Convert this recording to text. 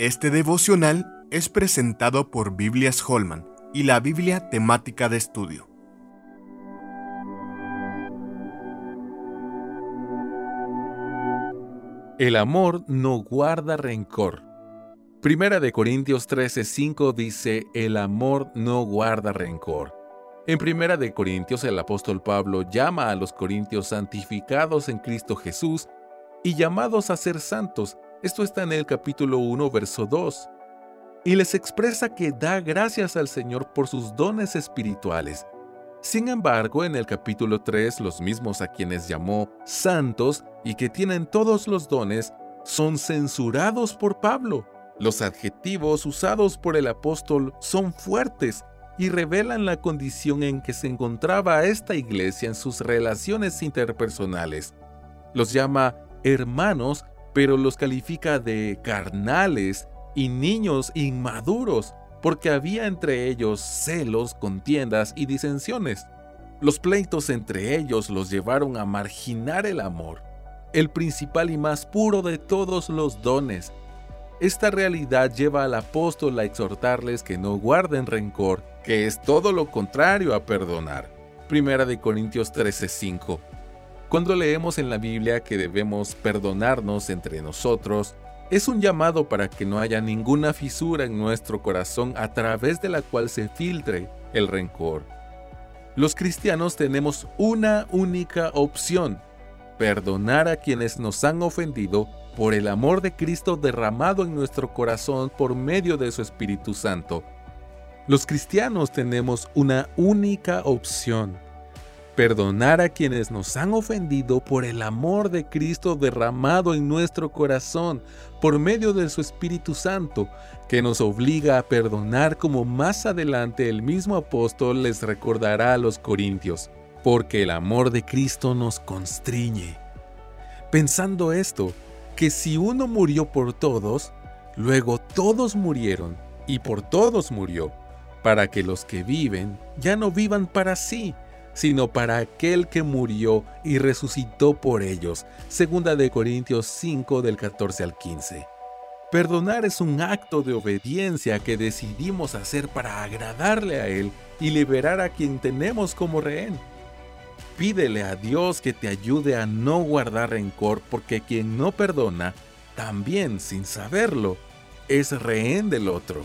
Este devocional es presentado por Biblias Holman y la Biblia temática de estudio. El amor no guarda rencor. Primera de Corintios 13:5 dice, el amor no guarda rencor. En Primera de Corintios el apóstol Pablo llama a los corintios santificados en Cristo Jesús y llamados a ser santos. Esto está en el capítulo 1, verso 2. Y les expresa que da gracias al Señor por sus dones espirituales. Sin embargo, en el capítulo 3, los mismos a quienes llamó santos y que tienen todos los dones, son censurados por Pablo. Los adjetivos usados por el apóstol son fuertes y revelan la condición en que se encontraba esta iglesia en sus relaciones interpersonales. Los llama hermanos, pero los califica de carnales y niños inmaduros, porque había entre ellos celos, contiendas y disensiones. Los pleitos entre ellos los llevaron a marginar el amor, el principal y más puro de todos los dones. Esta realidad lleva al apóstol a exhortarles que no guarden rencor, que es todo lo contrario a perdonar. Primera de Corintios 13:5. Cuando leemos en la Biblia que debemos perdonarnos entre nosotros, es un llamado para que no haya ninguna fisura en nuestro corazón a través de la cual se filtre el rencor. Los cristianos tenemos una única opción, perdonar a quienes nos han ofendido por el amor de Cristo derramado en nuestro corazón por medio de su Espíritu Santo. Los cristianos tenemos una única opción, perdonar a quienes nos han ofendido por el amor de Cristo derramado en nuestro corazón por medio de su Espíritu Santo, que nos obliga a perdonar como más adelante el mismo apóstol les recordará a los corintios, porque el amor de Cristo nos constriñe. Pensando esto, que si uno murió por todos, luego todos murieron y por todos murió, para que los que viven ya no vivan para sí, sino para aquel que murió y resucitó por ellos. Segunda de Corintios 5 del 14 al 15. Perdonar es un acto de obediencia que decidimos hacer para agradarle a Él y liberar a quien tenemos como rehén. Pídele a Dios que te ayude a no guardar rencor porque quien no perdona, también sin saberlo, es rehén del otro.